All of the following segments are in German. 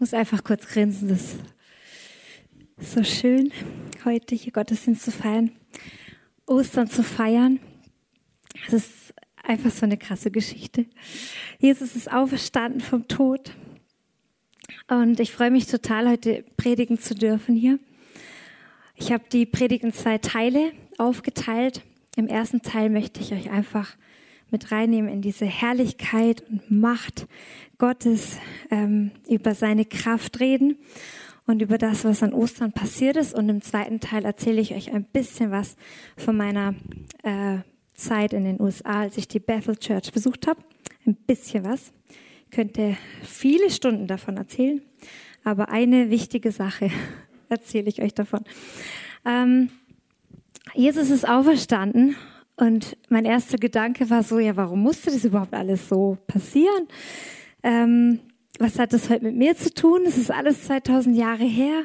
muss einfach kurz grinsen. Das ist so schön, heute hier Gottesdienst zu feiern, Ostern zu feiern. Das ist einfach so eine krasse Geschichte. Jesus ist auferstanden vom Tod. Und ich freue mich total, heute predigen zu dürfen hier. Ich habe die Predigt in zwei Teile aufgeteilt. Im ersten Teil möchte ich euch einfach mit reinnehmen in diese Herrlichkeit und Macht Gottes, ähm, über seine Kraft reden und über das, was an Ostern passiert ist. Und im zweiten Teil erzähle ich euch ein bisschen was von meiner äh, Zeit in den USA, als ich die Bethel Church besucht habe. Ein bisschen was. Ich könnte viele Stunden davon erzählen, aber eine wichtige Sache erzähle ich euch davon. Ähm, Jesus ist auferstanden und mein erster Gedanke war so, ja, warum musste das überhaupt alles so passieren? Ähm, was hat das heute mit mir zu tun? Es ist alles 2000 Jahre her.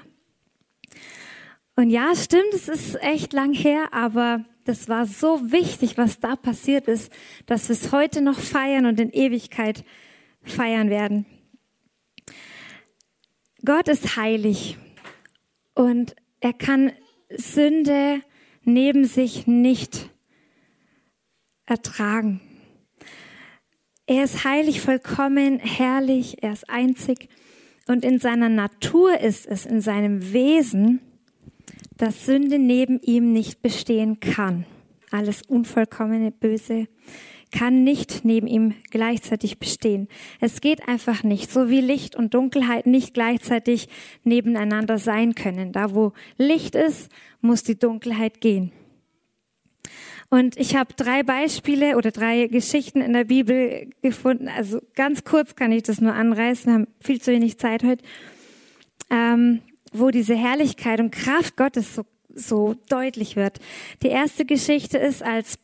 Und ja, stimmt, es ist echt lang her, aber das war so wichtig, was da passiert ist, dass wir es heute noch feiern und in Ewigkeit feiern werden. Gott ist heilig und er kann Sünde neben sich nicht ertragen. Er ist heilig, vollkommen, herrlich, er ist einzig. Und in seiner Natur ist es, in seinem Wesen, dass Sünde neben ihm nicht bestehen kann. Alles Unvollkommene, Böse kann nicht neben ihm gleichzeitig bestehen. Es geht einfach nicht, so wie Licht und Dunkelheit nicht gleichzeitig nebeneinander sein können. Da wo Licht ist, muss die Dunkelheit gehen. Und ich habe drei Beispiele oder drei Geschichten in der Bibel gefunden. Also ganz kurz kann ich das nur anreißen. Wir haben viel zu wenig Zeit heute. Ähm, wo diese Herrlichkeit und Kraft Gottes so, so deutlich wird. Die erste Geschichte ist, als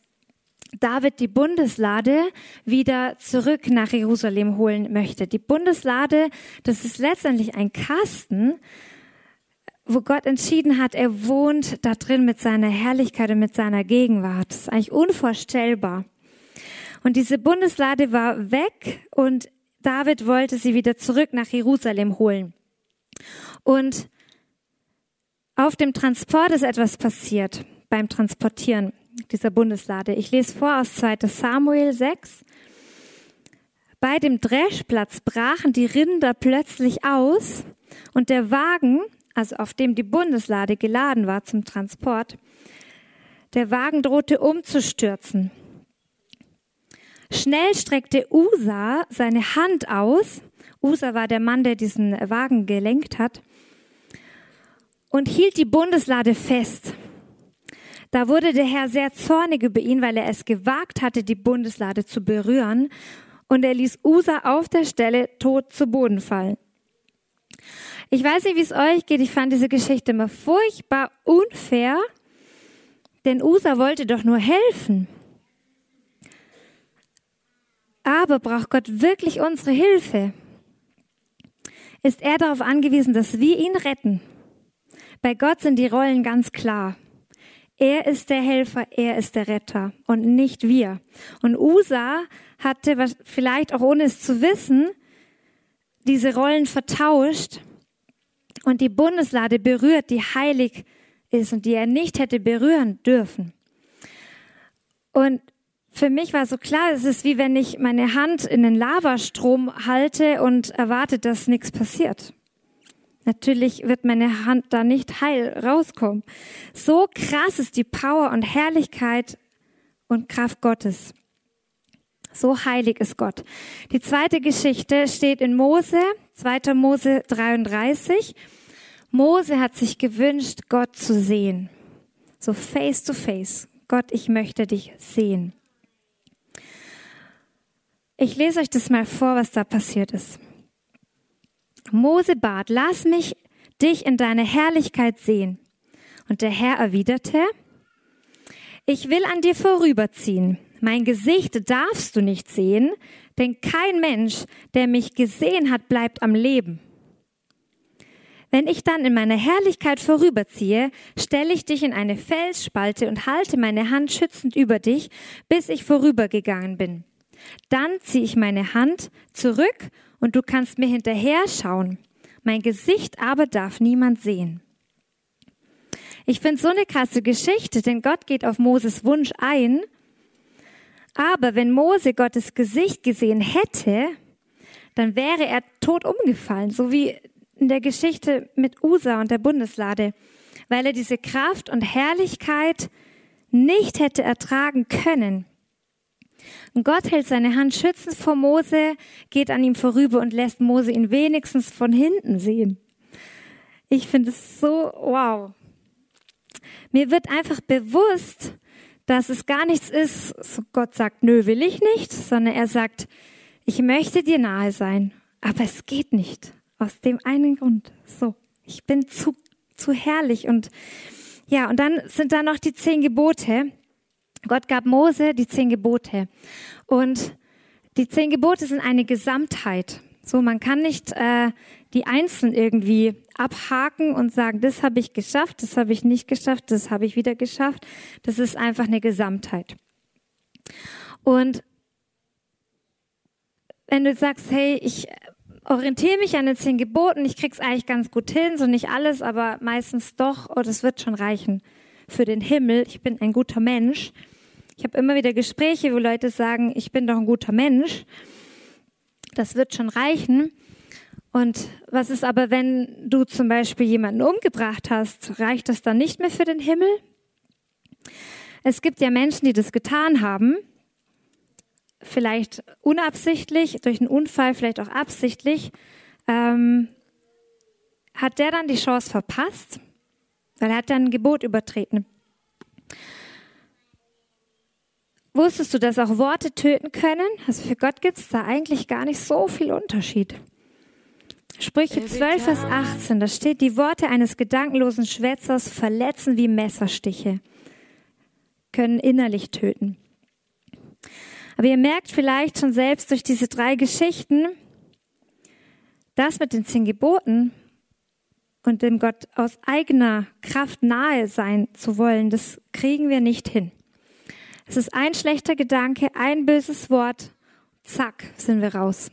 David die Bundeslade wieder zurück nach Jerusalem holen möchte. Die Bundeslade, das ist letztendlich ein Kasten, wo Gott entschieden hat, er wohnt da drin mit seiner Herrlichkeit und mit seiner Gegenwart. Das ist eigentlich unvorstellbar. Und diese Bundeslade war weg und David wollte sie wieder zurück nach Jerusalem holen. Und auf dem Transport ist etwas passiert, beim Transportieren dieser Bundeslade. Ich lese vor aus 2 Samuel 6. Bei dem Dreschplatz brachen die Rinder plötzlich aus und der Wagen, also auf dem die Bundeslade geladen war zum Transport, der Wagen drohte umzustürzen. Schnell streckte Usa seine Hand aus. Usa war der Mann, der diesen Wagen gelenkt hat und hielt die Bundeslade fest. Da wurde der Herr sehr zornig über ihn, weil er es gewagt hatte, die Bundeslade zu berühren. Und er ließ Usa auf der Stelle tot zu Boden fallen. Ich weiß nicht, wie es euch geht. Ich fand diese Geschichte immer furchtbar unfair, denn Usa wollte doch nur helfen. Aber braucht Gott wirklich unsere Hilfe? Ist er darauf angewiesen, dass wir ihn retten? Bei Gott sind die Rollen ganz klar. Er ist der Helfer, er ist der Retter und nicht wir. Und Usa hatte vielleicht auch ohne es zu wissen diese Rollen vertauscht und die Bundeslade berührt, die heilig ist und die er nicht hätte berühren dürfen. Und für mich war so klar, es ist wie wenn ich meine Hand in den Lavastrom halte und erwarte, dass nichts passiert. Natürlich wird meine Hand da nicht heil rauskommen. So krass ist die Power und Herrlichkeit und Kraft Gottes. So heilig ist Gott. Die zweite Geschichte steht in Mose, 2. Mose 33. Mose hat sich gewünscht, Gott zu sehen. So face to face. Gott, ich möchte dich sehen. Ich lese euch das mal vor, was da passiert ist. Mose bat, lass mich dich in deine Herrlichkeit sehen. Und der Herr erwiderte, ich will an dir vorüberziehen. Mein Gesicht darfst du nicht sehen, denn kein Mensch, der mich gesehen hat, bleibt am Leben. Wenn ich dann in meiner Herrlichkeit vorüberziehe, stelle ich dich in eine Felsspalte und halte meine Hand schützend über dich, bis ich vorübergegangen bin. Dann ziehe ich meine Hand zurück und du kannst mir hinterher schauen. Mein Gesicht aber darf niemand sehen. Ich finde so eine krasse Geschichte, denn Gott geht auf Moses Wunsch ein. Aber wenn Mose Gottes Gesicht gesehen hätte, dann wäre er tot umgefallen, so wie in der Geschichte mit Usa und der Bundeslade, weil er diese Kraft und Herrlichkeit nicht hätte ertragen können. Und Gott hält seine Hand schützend vor Mose, geht an ihm vorüber und lässt Mose ihn wenigstens von hinten sehen. Ich finde es so wow. Mir wird einfach bewusst, dass es gar nichts ist, so Gott sagt, nö, will ich nicht, sondern er sagt, ich möchte dir nahe sein, aber es geht nicht. Aus dem einen Grund. So, ich bin zu, zu herrlich und ja, und dann sind da noch die zehn Gebote. Gott gab Mose die zehn Gebote. Und die zehn Gebote sind eine Gesamtheit. So, man kann nicht äh, die einzeln irgendwie abhaken und sagen, das habe ich geschafft, das habe ich nicht geschafft, das habe ich wieder geschafft. Das ist einfach eine Gesamtheit. Und wenn du sagst, hey, ich orientiere mich an den zehn Geboten, ich krieg's eigentlich ganz gut hin, so nicht alles, aber meistens doch, oh, das wird schon reichen für den Himmel. Ich bin ein guter Mensch. Ich habe immer wieder Gespräche, wo Leute sagen, ich bin doch ein guter Mensch. Das wird schon reichen. Und was ist aber, wenn du zum Beispiel jemanden umgebracht hast? Reicht das dann nicht mehr für den Himmel? Es gibt ja Menschen, die das getan haben vielleicht unabsichtlich, durch einen Unfall, vielleicht auch absichtlich, ähm, hat der dann die Chance verpasst, weil er hat dann ein Gebot übertreten. Wusstest du, dass auch Worte töten können? Also für Gott gibt es da eigentlich gar nicht so viel Unterschied. Sprüche 12, Vers 18, da steht, die Worte eines gedankenlosen Schwätzers verletzen wie Messerstiche, können innerlich töten. Aber ihr merkt vielleicht schon selbst durch diese drei Geschichten, das mit den zehn Geboten und dem Gott aus eigener Kraft nahe sein zu wollen, das kriegen wir nicht hin. Es ist ein schlechter Gedanke, ein böses Wort, zack, sind wir raus.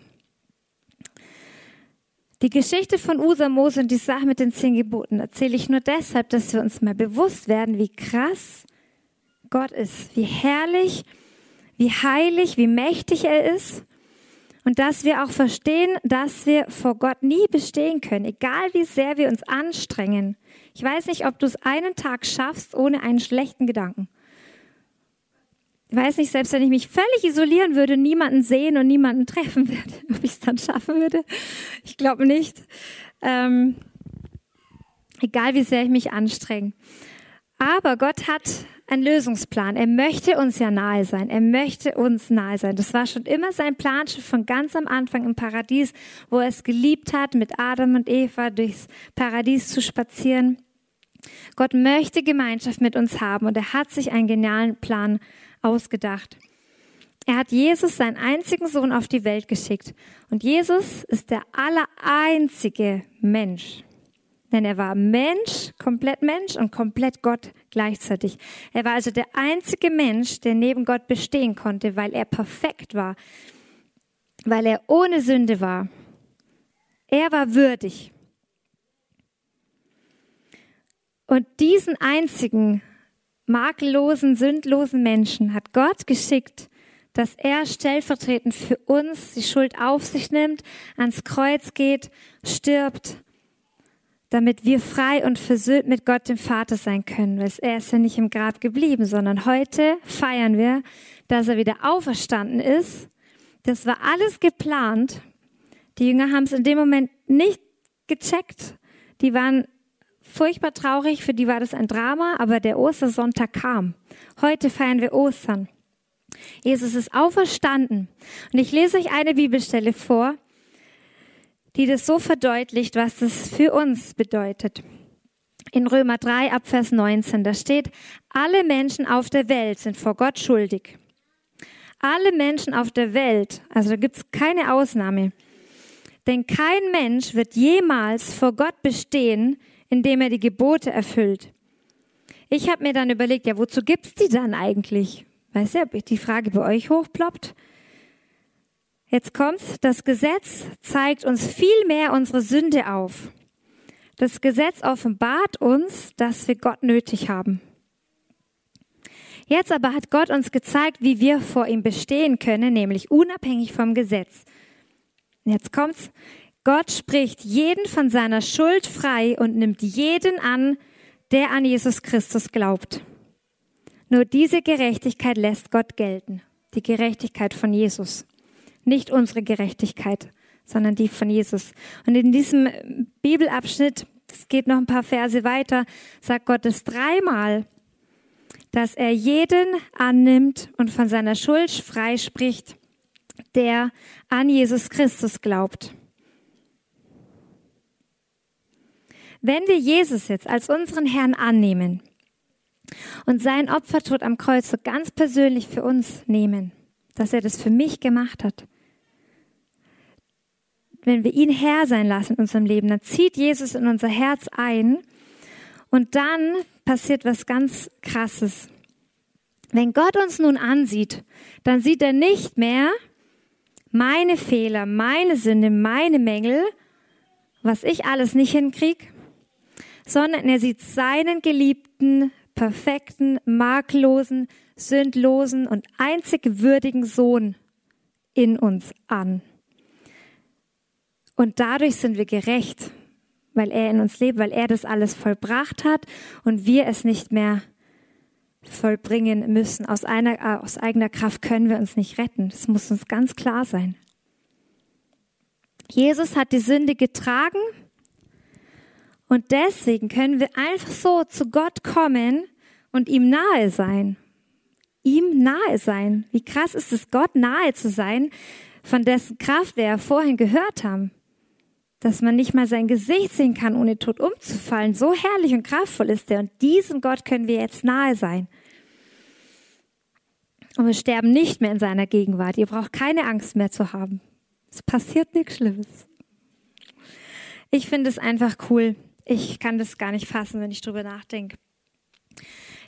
Die Geschichte von Usa Mose und die Sache mit den zehn Geboten erzähle ich nur deshalb, dass wir uns mal bewusst werden, wie krass Gott ist, wie herrlich wie heilig, wie mächtig er ist und dass wir auch verstehen, dass wir vor Gott nie bestehen können, egal wie sehr wir uns anstrengen. Ich weiß nicht, ob du es einen Tag schaffst ohne einen schlechten Gedanken. Ich weiß nicht, selbst wenn ich mich völlig isolieren würde, niemanden sehen und niemanden treffen würde, ob ich es dann schaffen würde. Ich glaube nicht. Ähm, egal wie sehr ich mich anstrenge. Aber Gott hat einen Lösungsplan. Er möchte uns ja nahe sein. Er möchte uns nahe sein. Das war schon immer sein Plan, schon von ganz am Anfang im Paradies, wo er es geliebt hat, mit Adam und Eva durchs Paradies zu spazieren. Gott möchte Gemeinschaft mit uns haben und er hat sich einen genialen Plan ausgedacht. Er hat Jesus, seinen einzigen Sohn, auf die Welt geschickt. Und Jesus ist der allereinzige Mensch, denn er war Mensch, komplett Mensch und komplett Gott gleichzeitig. Er war also der einzige Mensch, der neben Gott bestehen konnte, weil er perfekt war, weil er ohne Sünde war. Er war würdig. Und diesen einzigen makellosen, sündlosen Menschen hat Gott geschickt, dass er stellvertretend für uns die Schuld auf sich nimmt, ans Kreuz geht, stirbt damit wir frei und versöhnt mit Gott dem Vater sein können. Weil er ist ja nicht im Grab geblieben, sondern heute feiern wir, dass er wieder auferstanden ist. Das war alles geplant. Die Jünger haben es in dem Moment nicht gecheckt. Die waren furchtbar traurig, für die war das ein Drama, aber der Ostersonntag kam. Heute feiern wir Ostern. Jesus ist auferstanden. Und ich lese euch eine Bibelstelle vor, die das so verdeutlicht, was das für uns bedeutet. In Römer 3 ab Vers 19, da steht, alle Menschen auf der Welt sind vor Gott schuldig. Alle Menschen auf der Welt, also da gibt es keine Ausnahme. Denn kein Mensch wird jemals vor Gott bestehen, indem er die Gebote erfüllt. Ich habe mir dann überlegt, ja, wozu gibt's die dann eigentlich? Weißt du, ob die Frage bei euch hochploppt? Jetzt kommt's, das Gesetz zeigt uns viel mehr unsere Sünde auf. Das Gesetz offenbart uns, dass wir Gott nötig haben. Jetzt aber hat Gott uns gezeigt, wie wir vor ihm bestehen können, nämlich unabhängig vom Gesetz. Jetzt kommt's. Gott spricht jeden von seiner Schuld frei und nimmt jeden an, der an Jesus Christus glaubt. Nur diese Gerechtigkeit lässt Gott gelten. Die Gerechtigkeit von Jesus. Nicht unsere Gerechtigkeit, sondern die von Jesus. Und in diesem Bibelabschnitt, es geht noch ein paar Verse weiter, sagt Gott es dreimal, dass er jeden annimmt und von seiner Schuld freispricht, der an Jesus Christus glaubt. Wenn wir Jesus jetzt als unseren Herrn annehmen und sein Opfertod am Kreuz so ganz persönlich für uns nehmen, dass er das für mich gemacht hat, wenn wir ihn Herr sein lassen in unserem Leben, dann zieht Jesus in unser Herz ein und dann passiert was ganz Krasses. Wenn Gott uns nun ansieht, dann sieht er nicht mehr meine Fehler, meine Sünde, meine Mängel, was ich alles nicht hinkriege, sondern er sieht seinen geliebten, perfekten, makellosen, sündlosen und einzig würdigen Sohn in uns an. Und dadurch sind wir gerecht, weil er in uns lebt, weil er das alles vollbracht hat und wir es nicht mehr vollbringen müssen. Aus, einer, äh, aus eigener Kraft können wir uns nicht retten. Das muss uns ganz klar sein. Jesus hat die Sünde getragen und deswegen können wir einfach so zu Gott kommen und ihm nahe sein. Ihm nahe sein. Wie krass ist es, Gott nahe zu sein, von dessen Kraft wir ja vorhin gehört haben. Dass man nicht mal sein Gesicht sehen kann, ohne tot umzufallen. So herrlich und kraftvoll ist er. Und diesem Gott können wir jetzt nahe sein. Und wir sterben nicht mehr in seiner Gegenwart. Ihr braucht keine Angst mehr zu haben. Es passiert nichts Schlimmes. Ich finde es einfach cool. Ich kann das gar nicht fassen, wenn ich drüber nachdenke.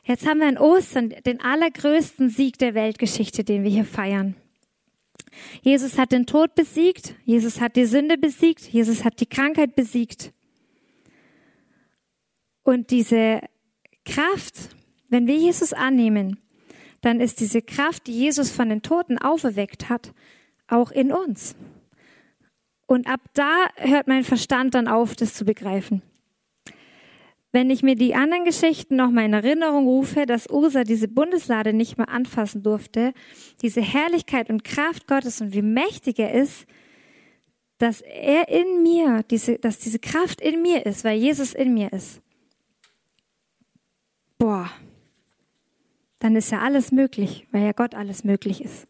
Jetzt haben wir in Ostern den allergrößten Sieg der Weltgeschichte, den wir hier feiern. Jesus hat den Tod besiegt, Jesus hat die Sünde besiegt, Jesus hat die Krankheit besiegt. Und diese Kraft, wenn wir Jesus annehmen, dann ist diese Kraft, die Jesus von den Toten auferweckt hat, auch in uns. Und ab da hört mein Verstand dann auf, das zu begreifen. Wenn ich mir die anderen Geschichten noch mal in Erinnerung rufe, dass Usa diese Bundeslade nicht mehr anfassen durfte, diese Herrlichkeit und Kraft Gottes und wie mächtig er ist, dass er in mir, diese, dass diese Kraft in mir ist, weil Jesus in mir ist. Boah, dann ist ja alles möglich, weil ja Gott alles möglich ist.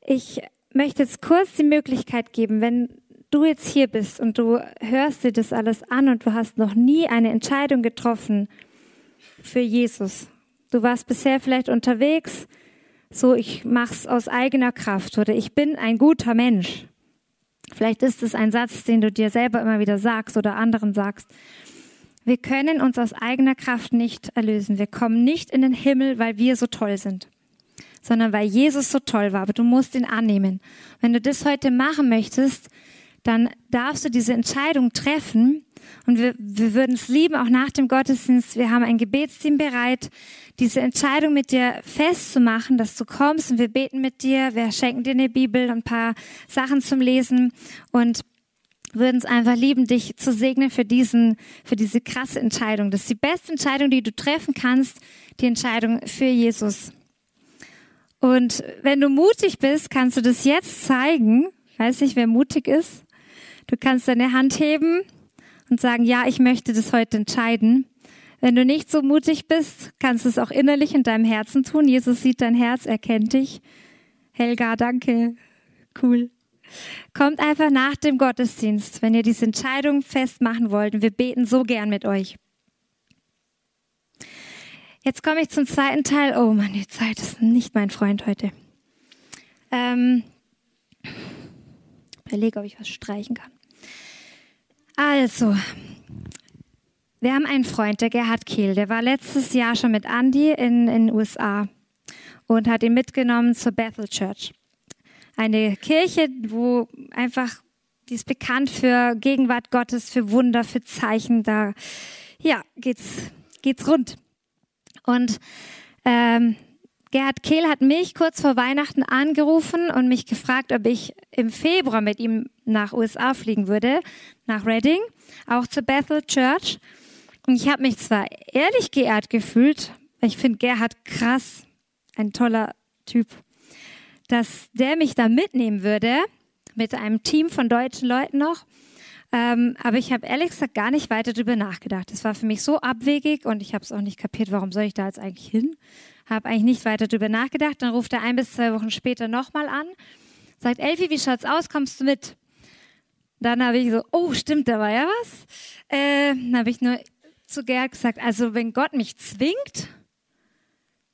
Ich möchte jetzt kurz die Möglichkeit geben, wenn du jetzt hier bist und du hörst dir das alles an und du hast noch nie eine Entscheidung getroffen für Jesus. Du warst bisher vielleicht unterwegs, so ich mach's aus eigener Kraft oder ich bin ein guter Mensch. Vielleicht ist es ein Satz, den du dir selber immer wieder sagst oder anderen sagst. Wir können uns aus eigener Kraft nicht erlösen. Wir kommen nicht in den Himmel, weil wir so toll sind, sondern weil Jesus so toll war. Aber du musst ihn annehmen. Wenn du das heute machen möchtest, dann darfst du diese Entscheidung treffen. Und wir, wir würden es lieben, auch nach dem Gottesdienst. Wir haben ein Gebetsteam bereit, diese Entscheidung mit dir festzumachen, dass du kommst und wir beten mit dir. Wir schenken dir eine Bibel, und ein paar Sachen zum Lesen und würden es einfach lieben, dich zu segnen für diesen, für diese krasse Entscheidung. Das ist die beste Entscheidung, die du treffen kannst, die Entscheidung für Jesus. Und wenn du mutig bist, kannst du das jetzt zeigen. Weiß nicht, wer mutig ist. Du kannst deine Hand heben und sagen, ja, ich möchte das heute entscheiden. Wenn du nicht so mutig bist, kannst du es auch innerlich in deinem Herzen tun. Jesus sieht dein Herz, er kennt dich. Helga, danke. Cool. Kommt einfach nach dem Gottesdienst, wenn ihr diese Entscheidung festmachen wollt. Und wir beten so gern mit euch. Jetzt komme ich zum zweiten Teil. Oh Mann, die Zeit ist nicht mein Freund heute. Ähm, überlege, ob ich was streichen kann. Also, wir haben einen Freund, der Gerhard Kehl, der war letztes Jahr schon mit Andy in den USA. und hat ihn mitgenommen zur Bethel Church. Eine Kirche, wo einfach, die ist bekannt für Gegenwart Gottes, für Wunder, für Zeichen. Da, ja, geht's, geht's rund. Und ähm, Gerhard Kehl hat mich kurz vor Weihnachten angerufen und mich gefragt, ob ich im Februar mit ihm nach USA fliegen würde, nach Reading, auch zur Bethel Church. Und ich habe mich zwar ehrlich geehrt gefühlt, ich finde Gerhard krass, ein toller Typ, dass der mich da mitnehmen würde, mit einem Team von deutschen Leuten noch. Ähm, aber ich habe ehrlich gesagt gar nicht weiter darüber nachgedacht. Das war für mich so abwegig und ich habe es auch nicht kapiert, warum soll ich da jetzt eigentlich hin? Habe eigentlich nicht weiter darüber nachgedacht. Dann ruft er ein bis zwei Wochen später nochmal an, sagt, Elfi, wie schaut's aus? Kommst du mit? Dann habe ich so, oh, stimmt, da war ja was. Äh, dann habe ich nur zu Gerd gesagt, also wenn Gott mich zwingt,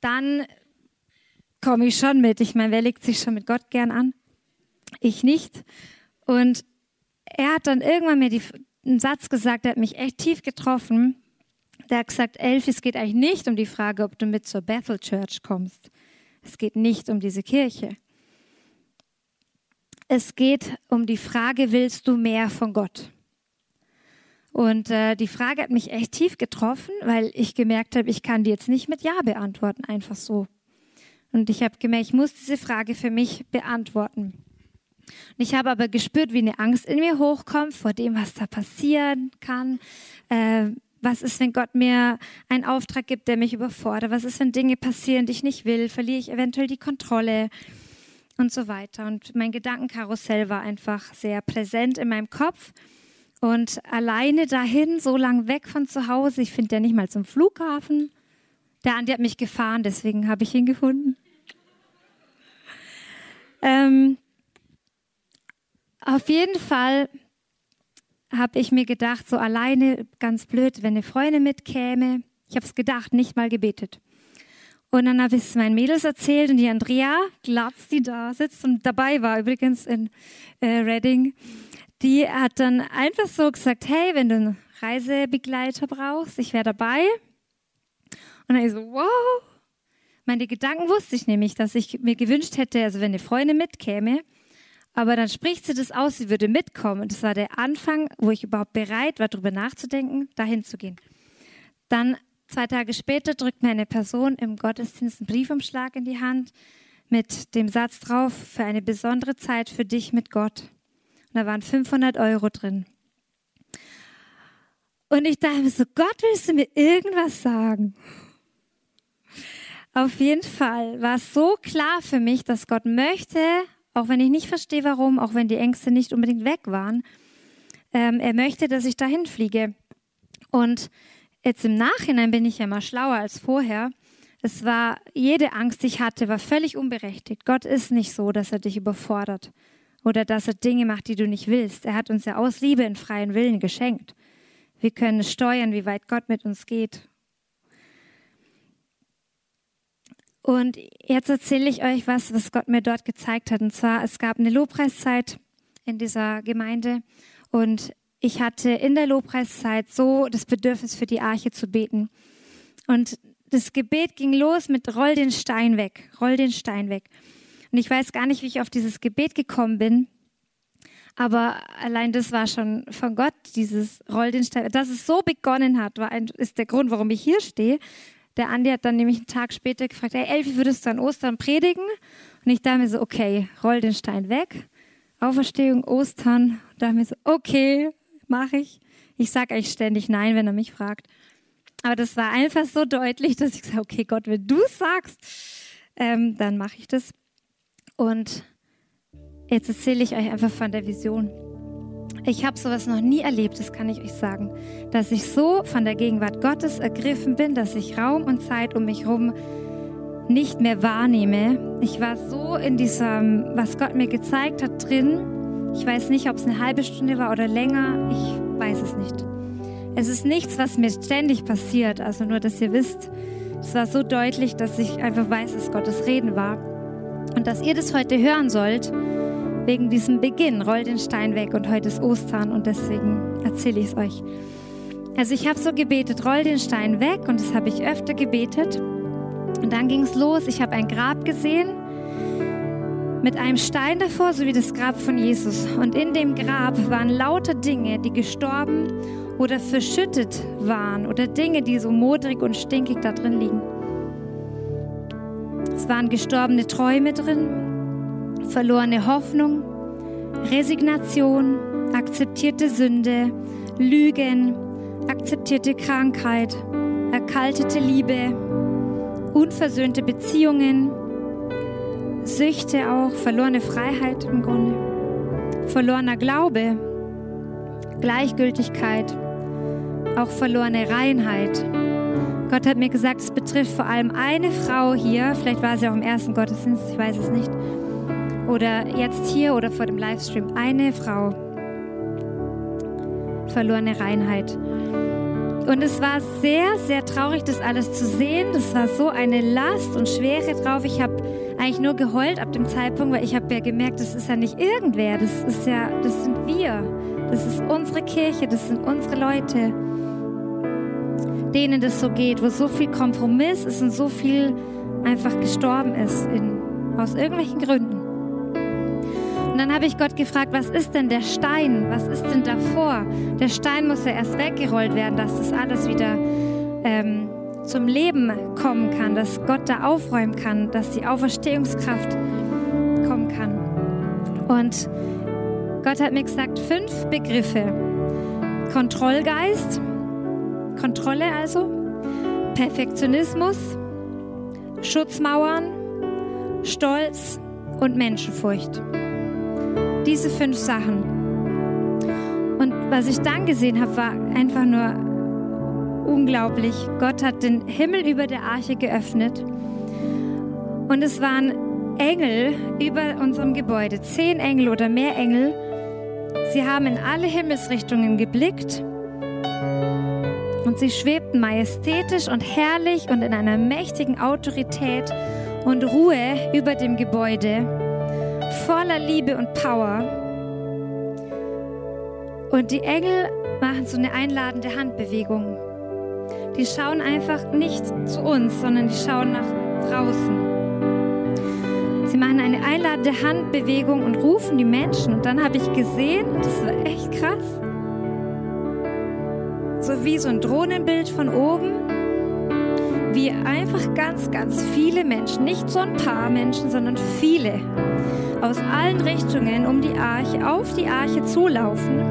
dann komme ich schon mit. Ich meine, wer legt sich schon mit Gott gern an? Ich nicht. Und er hat dann irgendwann mir die, einen Satz gesagt, der hat mich echt tief getroffen. Der hat gesagt, Elfi, es geht eigentlich nicht um die Frage, ob du mit zur Bethel Church kommst. Es geht nicht um diese Kirche. Es geht um die Frage, willst du mehr von Gott? Und äh, die Frage hat mich echt tief getroffen, weil ich gemerkt habe, ich kann die jetzt nicht mit Ja beantworten, einfach so. Und ich habe gemerkt, ich muss diese Frage für mich beantworten. Und ich habe aber gespürt, wie eine Angst in mir hochkommt vor dem, was da passieren kann. Äh, was ist, wenn Gott mir einen Auftrag gibt, der mich überfordert? Was ist, wenn Dinge passieren, die ich nicht will? Verliere ich eventuell die Kontrolle? Und so weiter. Und mein Gedankenkarussell war einfach sehr präsent in meinem Kopf. Und alleine dahin, so lang weg von zu Hause, ich finde ja nicht mal zum Flughafen. Der Andi hat mich gefahren, deswegen habe ich ihn gefunden. Ähm, auf jeden Fall habe ich mir gedacht, so alleine, ganz blöd, wenn eine Freundin mitkäme. Ich habe es gedacht, nicht mal gebetet. Und dann habe ich es meinen Mädels erzählt und die Andrea Glatz, die da sitzt und dabei war übrigens in äh, Reading, die hat dann einfach so gesagt, hey, wenn du einen Reisebegleiter brauchst, ich wäre dabei. Und dann ich so, wow. Meine Gedanken wusste ich nämlich, dass ich mir gewünscht hätte, also wenn eine Freundin mitkäme, aber dann spricht sie das aus, sie würde mitkommen. Und das war der Anfang, wo ich überhaupt bereit war, darüber nachzudenken, dahin zu gehen. Dann zwei Tage später drückt mir eine Person im Gottesdienst einen Briefumschlag in die Hand mit dem Satz drauf, für eine besondere Zeit für dich mit Gott. Und da waren 500 Euro drin. Und ich dachte mir so, Gott, willst du mir irgendwas sagen? Auf jeden Fall war es so klar für mich, dass Gott möchte, auch wenn ich nicht verstehe, warum, auch wenn die Ängste nicht unbedingt weg waren, ähm, er möchte, dass ich dahin fliege. Und jetzt im Nachhinein bin ich ja mal schlauer als vorher. Es war, jede Angst, die ich hatte, war völlig unberechtigt. Gott ist nicht so, dass er dich überfordert oder dass er Dinge macht, die du nicht willst. Er hat uns ja aus Liebe in freien Willen geschenkt. Wir können steuern, wie weit Gott mit uns geht. Und jetzt erzähle ich euch was, was Gott mir dort gezeigt hat. Und zwar, es gab eine Lobpreiszeit in dieser Gemeinde und ich hatte in der Lobpreiszeit so das Bedürfnis für die Arche zu beten. Und das Gebet ging los mit Roll den Stein weg, roll den Stein weg. Und ich weiß gar nicht, wie ich auf dieses Gebet gekommen bin. Aber allein das war schon von Gott, dieses Roll den Stein. Dass es so begonnen hat, war ein, ist der Grund, warum ich hier stehe. Der Andi hat dann nämlich einen Tag später gefragt, hey Elfi, würdest du an Ostern predigen? Und ich dachte mir so, okay, roll den Stein weg. Auferstehung, Ostern. Und dachte mir so, okay, mache ich. Ich sage eigentlich ständig nein, wenn er mich fragt. Aber das war einfach so deutlich, dass ich sage, okay, Gott, wenn du sagst, ähm, dann mache ich das. Und jetzt erzähle ich euch einfach von der Vision. Ich habe sowas noch nie erlebt, das kann ich euch sagen, dass ich so von der Gegenwart Gottes ergriffen bin, dass ich Raum und Zeit um mich herum nicht mehr wahrnehme. Ich war so in diesem, was Gott mir gezeigt hat, drin. Ich weiß nicht, ob es eine halbe Stunde war oder länger. Ich weiß es nicht. Es ist nichts, was mir ständig passiert. Also nur, dass ihr wisst, es war so deutlich, dass ich einfach weiß, dass Gottes Reden war. Und dass ihr das heute hören sollt, wegen diesem Beginn, roll den Stein weg und heute ist Ostern und deswegen erzähle ich es euch. Also ich habe so gebetet, roll den Stein weg und das habe ich öfter gebetet. Und dann ging es los. Ich habe ein Grab gesehen mit einem Stein davor, so wie das Grab von Jesus. Und in dem Grab waren lauter Dinge, die gestorben oder verschüttet waren oder Dinge, die so modrig und stinkig da drin liegen. Es waren gestorbene Träume drin, verlorene Hoffnung, Resignation, akzeptierte Sünde, Lügen, akzeptierte Krankheit, erkaltete Liebe, unversöhnte Beziehungen, Süchte auch, verlorene Freiheit im Grunde, verlorener Glaube, Gleichgültigkeit, auch verlorene Reinheit. Gott hat mir gesagt, es betrifft vor allem eine Frau hier, vielleicht war sie auch im ersten Gottesdienst, ich weiß es nicht, oder jetzt hier oder vor dem Livestream, eine Frau, verlorene Reinheit. Und es war sehr, sehr traurig, das alles zu sehen. Das war so eine Last und Schwere drauf. Ich habe eigentlich nur geheult ab dem Zeitpunkt, weil ich habe ja gemerkt, das ist ja nicht irgendwer, das ist ja, das sind wir. Das ist unsere Kirche, das sind unsere Leute, denen das so geht, wo so viel Kompromiss ist und so viel einfach gestorben ist in, aus irgendwelchen Gründen. Und dann habe ich Gott gefragt, was ist denn der Stein? Was ist denn davor? Der Stein muss ja erst weggerollt werden, dass das alles wieder ähm, zum Leben kommen kann, dass Gott da aufräumen kann, dass die Auferstehungskraft kommen kann. Und Gott hat mir gesagt, fünf Begriffe. Kontrollgeist, Kontrolle also, Perfektionismus, Schutzmauern, Stolz und Menschenfurcht. Diese fünf Sachen. Und was ich dann gesehen habe, war einfach nur unglaublich. Gott hat den Himmel über der Arche geöffnet und es waren Engel über unserem Gebäude, zehn Engel oder mehr Engel. Sie haben in alle Himmelsrichtungen geblickt und sie schwebten majestätisch und herrlich und in einer mächtigen Autorität und Ruhe über dem Gebäude, voller Liebe und Power. Und die Engel machen so eine einladende Handbewegung. Die schauen einfach nicht zu uns, sondern die schauen nach draußen. Sie machen eine einladende Handbewegung und rufen die Menschen. Und dann habe ich gesehen, das war echt krass, so wie so ein Drohnenbild von oben, wie einfach ganz, ganz viele Menschen, nicht so ein paar Menschen, sondern viele, aus allen Richtungen um die Arche, auf die Arche zulaufen.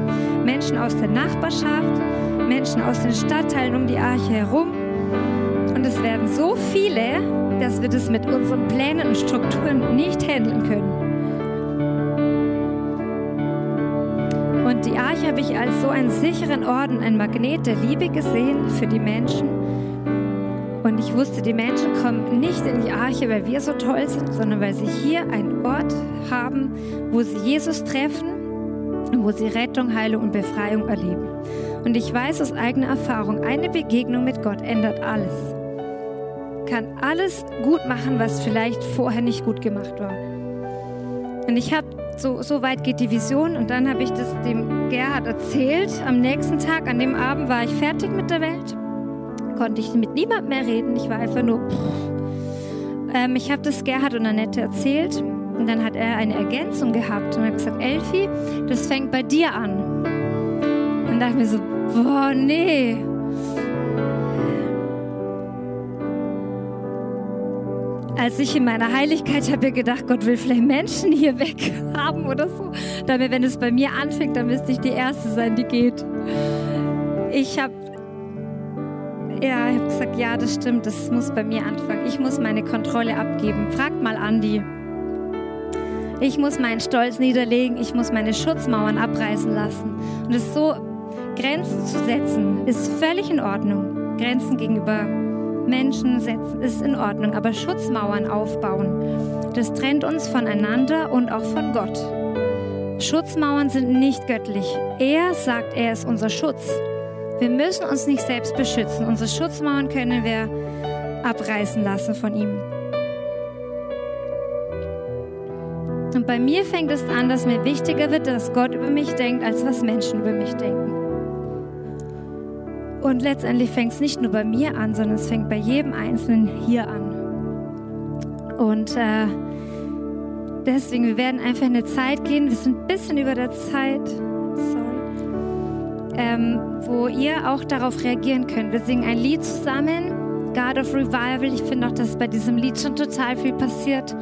Menschen aus der Nachbarschaft, Menschen aus den Stadtteilen um die Arche herum. Und es werden so viele, dass wir das mit unseren Plänen und Strukturen nicht handeln können. Und die Arche habe ich als so einen sicheren Ort und ein Magnet der Liebe gesehen für die Menschen. Und ich wusste, die Menschen kommen nicht in die Arche, weil wir so toll sind, sondern weil sie hier einen Ort haben, wo sie Jesus treffen wo sie Rettung, Heilung und Befreiung erleben. Und ich weiß aus eigener Erfahrung, eine Begegnung mit Gott ändert alles. Kann alles gut machen, was vielleicht vorher nicht gut gemacht war. Und ich habe, so, so weit geht die Vision und dann habe ich das dem Gerhard erzählt. Am nächsten Tag, an dem Abend war ich fertig mit der Welt. Konnte ich mit niemandem mehr reden. Ich war einfach nur... Ähm, ich habe das Gerhard und Annette erzählt und dann hat er eine Ergänzung gehabt und hat gesagt, Elfi, das fängt bei dir an. Und dachte mir so, boah, nee. Als ich in meiner Heiligkeit habe ich gedacht, Gott will vielleicht Menschen hier weg haben oder so. Damit, wenn es bei mir anfängt, dann müsste ich die Erste sein, die geht. Ich habe ja, ich habe gesagt, ja, das stimmt, das muss bei mir anfangen. Ich muss meine Kontrolle abgeben. Fragt mal Andi. Ich muss meinen Stolz niederlegen, ich muss meine Schutzmauern abreißen lassen. Und es so Grenzen zu setzen, ist völlig in Ordnung. Grenzen gegenüber Menschen setzen ist in Ordnung, aber Schutzmauern aufbauen, das trennt uns voneinander und auch von Gott. Schutzmauern sind nicht göttlich. Er sagt, er ist unser Schutz. Wir müssen uns nicht selbst beschützen. Unsere Schutzmauern können wir abreißen lassen von ihm. Und bei mir fängt es an, dass mir wichtiger wird, dass Gott über mich denkt, als was Menschen über mich denken. Und letztendlich fängt es nicht nur bei mir an, sondern es fängt bei jedem Einzelnen hier an. Und äh, deswegen, wir werden einfach in eine Zeit gehen, wir sind ein bisschen über der Zeit, ähm, wo ihr auch darauf reagieren könnt. Wir singen ein Lied zusammen, God of Revival. Ich finde auch, dass bei diesem Lied schon total viel passiert.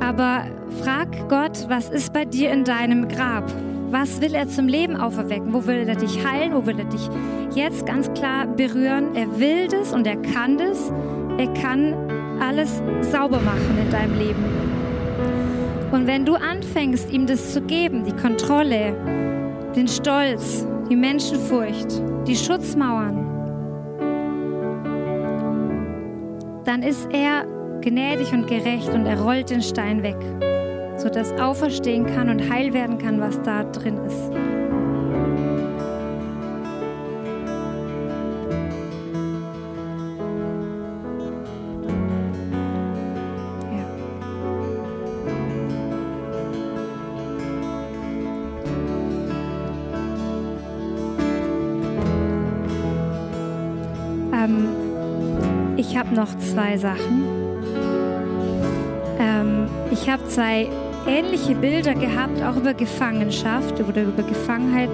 Aber frag Gott, was ist bei dir in deinem Grab? Was will er zum Leben auferwecken? Wo will er dich heilen? Wo will er dich jetzt ganz klar berühren? Er will das und er kann das. Er kann alles sauber machen in deinem Leben. Und wenn du anfängst, ihm das zu geben, die Kontrolle, den Stolz, die Menschenfurcht, die Schutzmauern, dann ist er gnädig und gerecht und er rollt den Stein weg, sodass auferstehen kann und heil werden kann, was da drin ist. Habe noch zwei Sachen. Ähm, ich habe zwei ähnliche Bilder gehabt, auch über Gefangenschaft oder über Gefangenheit.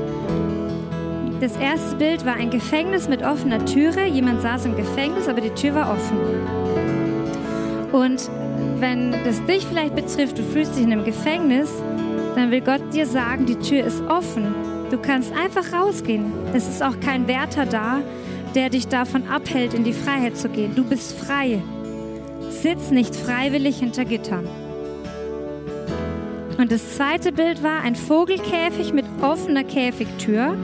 Das erste Bild war ein Gefängnis mit offener Türe. Jemand saß im Gefängnis, aber die Tür war offen. Und wenn das dich vielleicht betrifft, du fühlst dich in einem Gefängnis, dann will Gott dir sagen, die Tür ist offen. Du kannst einfach rausgehen. Es ist auch kein Wärter da, der dich davon abhält, in die Freiheit zu gehen. Du bist frei. Sitz nicht freiwillig hinter Gittern. Und das zweite Bild war ein Vogelkäfig mit offener Käfigtür.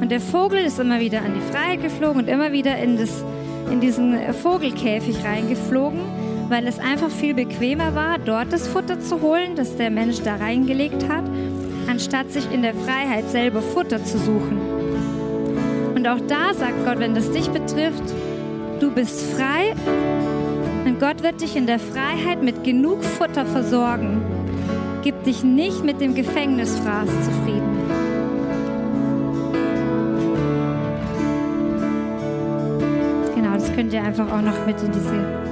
Und der Vogel ist immer wieder an die Freiheit geflogen und immer wieder in, das, in diesen Vogelkäfig reingeflogen, weil es einfach viel bequemer war, dort das Futter zu holen, das der Mensch da reingelegt hat, anstatt sich in der Freiheit selber Futter zu suchen. Und auch da sagt Gott, wenn das dich betrifft, du bist frei und Gott wird dich in der Freiheit mit genug Futter versorgen. Gib dich nicht mit dem Gefängnisfraß zufrieden. Genau, das könnt ihr einfach auch noch mit in diese.